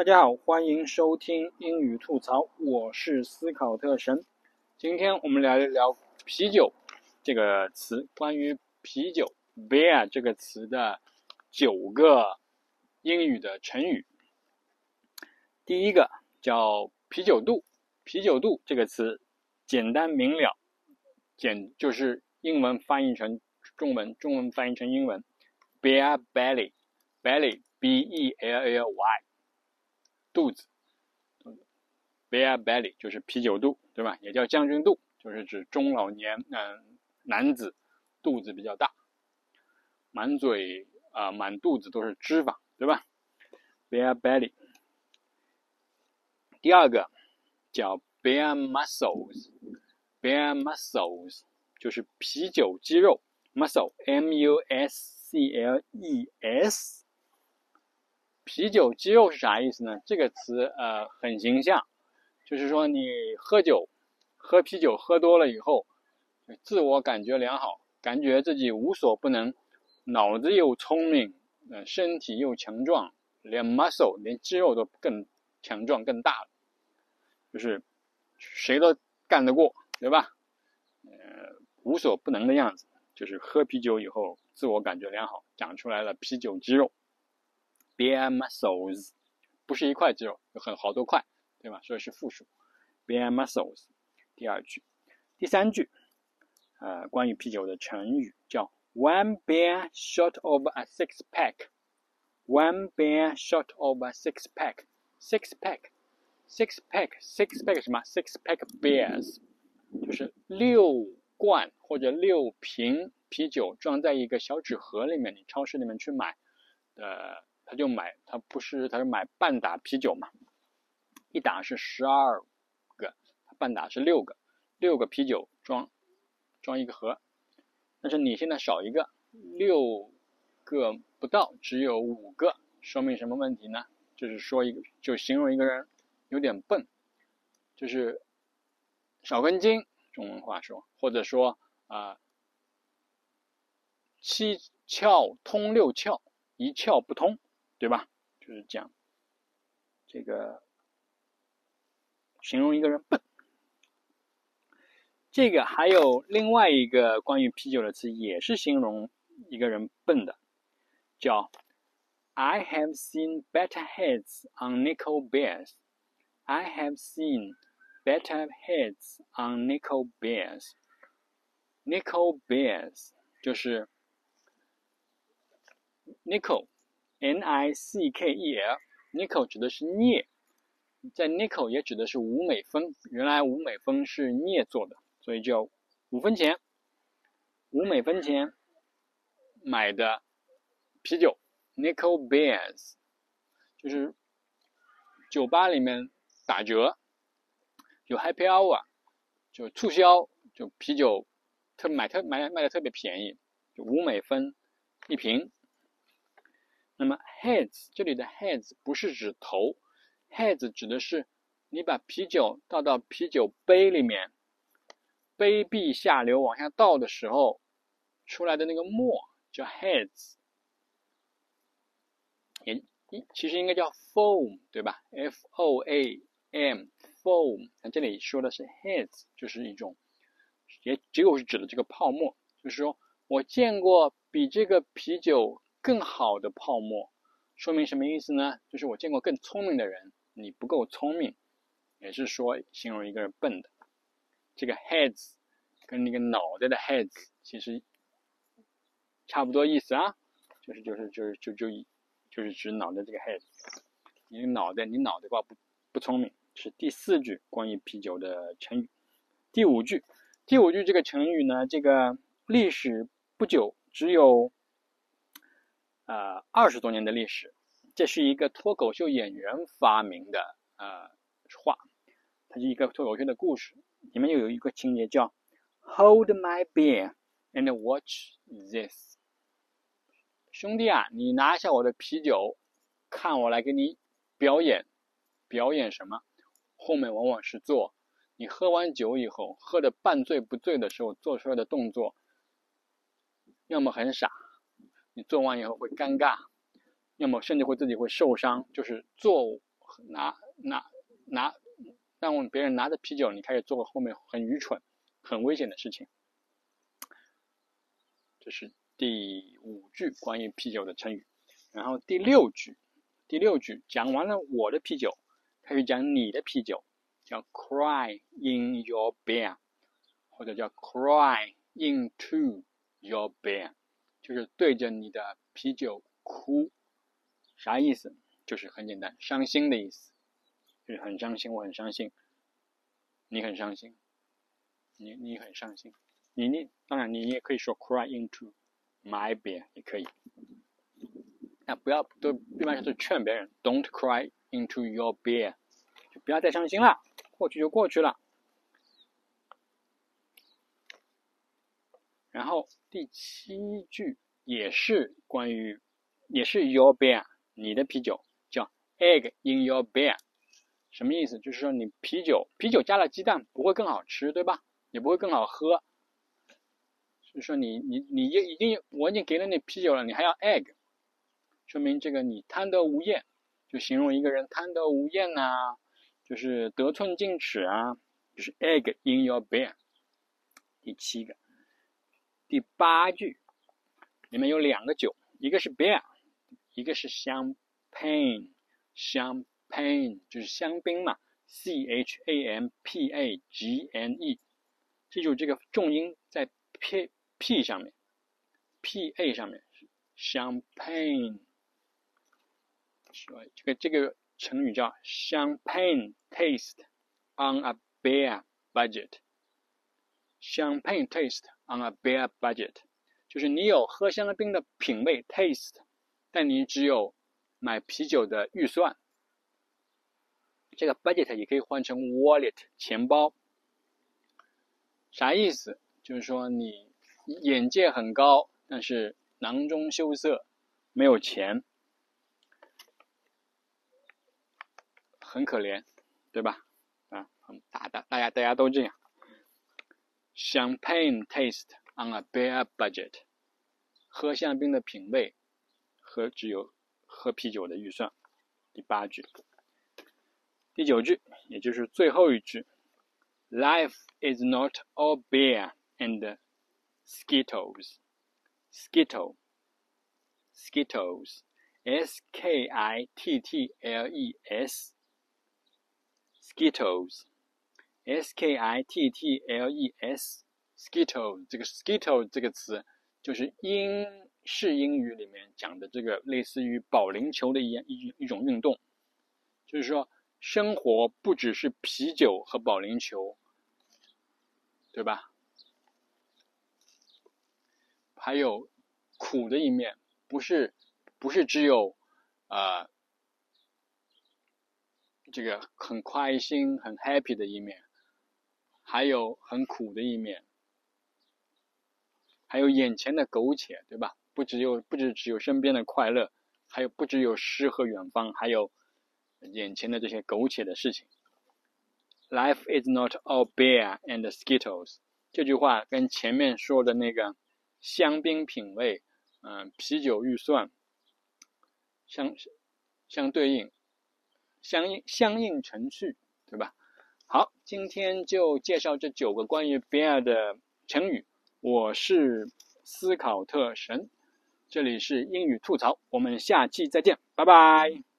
大家好，欢迎收听英语吐槽，我是思考特神。今天我们聊一聊啤酒这个词，关于啤酒 beer 这个词的九个英语的成语。第一个叫啤酒肚，啤酒肚这个词简单明了，简就是英文翻译成中文，中文翻译成英文，beer belly，belly b e l l y。肚子，bear belly 就是啤酒肚，对吧？也叫将军肚，就是指中老年嗯男子肚子比较大，满嘴啊满肚子都是脂肪，对吧？bear belly。第二个叫 bear muscles，bear muscles 就是啤酒肌肉，muscle m u s c l e s。啤酒肌肉是啥意思呢？这个词呃很形象，就是说你喝酒，喝啤酒喝多了以后，自我感觉良好，感觉自己无所不能，脑子又聪明，呃身体又强壮，连 muscle 连肌肉都更强壮更大了，就是谁都干得过，对吧？呃无所不能的样子，就是喝啤酒以后自我感觉良好，长出来了啤酒肌肉。Beer muscles 不是一块肌肉，有很好多块，对吧？所以是复数。Beer muscles 第二句，第三句，呃，关于啤酒的成语叫 One beer shot of a six pack。One beer shot of a six pack。Six pack，six pack，six pack 什么？Six pack beers 就是六罐或者六瓶啤酒装在一个小纸盒里面，你超市里面去买的。他就买，他不是，他是买半打啤酒嘛，一打是十二个，半打是六个，六个啤酒装装一个盒，但是你现在少一个，六个不到，只有五个，说明什么问题呢？就是说一个，就形容一个人有点笨，就是少根筋，中文话说，或者说啊七窍通六窍，一窍不通。对吧？就是讲这个形容一个人笨。这个还有另外一个关于啤酒的词，也是形容一个人笨的，叫 "I have seen better heads on nickel beers." I have seen better heads on nickel beers. Nickel beers 就是 nickel。Nickel，nickel 指的是镍，在 nickel 也指的是五美分。原来五美分是镍做的，所以叫五分钱，五美分钱买的啤酒，nickel beers，就是酒吧里面打折，有 happy hour，就促销，就啤酒特买特买卖的特别便宜，就五美分一瓶。那么 heads 这里的 heads 不是指头，heads 指的是你把啤酒倒到啤酒杯里面，杯壁下流往下倒的时候出来的那个沫叫 heads，也其实应该叫 foam 对吧？f o a m foam，那这里说的是 heads，就是一种也就是指的这个泡沫，就是说我见过比这个啤酒。更好的泡沫，说明什么意思呢？就是我见过更聪明的人，你不够聪明，也是说形容一个人笨的。这个 heads 跟那个脑袋的 heads 其实差不多意思啊，就是就是就是就就就是指脑袋这个 heads。你脑袋你脑袋瓜不不聪明，是第四句关于啤酒的成语。第五句，第五句这个成语呢，这个历史不久，只有。呃，二十多年的历史，这是一个脱口秀演员发明的呃话，它是一个脱口秀的故事，里面又有一个情节叫 “Hold my beer and watch this”。兄弟啊，你拿下我的啤酒，看我来给你表演，表演什么？后面往往是做你喝完酒以后，喝的半醉不醉的时候做出来的动作，要么很傻。做完以后会尴尬，要么甚至会自己会受伤。就是做拿拿拿，让别人拿着啤酒，你开始做后面很愚蠢、很危险的事情。这是第五句关于啤酒的成语。然后第六句，第六句讲完了我的啤酒，开始讲你的啤酒，叫 cry in your beer，或者叫 cry into your beer，就是对着你的啤酒哭，啥意思？就是很简单，伤心的意思，就是很伤心，我很伤心，你很伤心，你你很伤心，你你当然你也可以说 cry into my beer 也可以。那不要都一般是劝别人，Don't cry into your beer，就不要再伤心了，过去就过去了。然后第七句也是关于，也是 your beer，你的啤酒叫 egg in your beer，什么意思？就是说你啤酒，啤酒加了鸡蛋不会更好吃，对吧？也不会更好喝。就是说你你你已经我已经给了你啤酒了，你还要 egg。说明这个你贪得无厌，就形容一个人贪得无厌呐，就是得寸进尺啊，就是 egg in your beer。第七个，第八句里面有两个酒，一个是 beer，一个是 champagne，champagne 就是香槟嘛，c h a m p a g n e，记住这个重音在 p p 上面，p a 上面，champagne。说这个这个成语叫 champagne taste on a beer budget。champagne taste on a bare budget，就是你有喝香槟的品味 taste，但你只有买啤酒的预算。这个 budget 也可以换成 wallet 钱包，啥意思？就是说你眼界很高，但是囊中羞涩，没有钱。很可怜，对吧？啊，大大大家大家都这样。Champagne taste on a bare budget，喝香槟的品味和只有喝啤酒的预算。第八句，第九句，也就是最后一句：Life is not all beer and skittles. Skittle, skittles, s k i t t l e s. Skittles, S K I T T L E S, skittle 这个 skittle 这个词就是英式英语里面讲的这个类似于保龄球的一样一一种运动，就是说生活不只是啤酒和保龄球，对吧？还有苦的一面，不是不是只有啊。这个很开心、很 happy 的一面，还有很苦的一面，还有眼前的苟且，对吧？不只有，不只只有身边的快乐，还有不只有诗和远方，还有眼前的这些苟且的事情。Life is not all beer and skittles。这句话跟前面说的那个香槟品味，嗯，啤酒预算相相对应。相应相应程序，对吧？好，今天就介绍这九个关于 bear 的成语。我是斯考特神，这里是英语吐槽，我们下期再见，拜拜。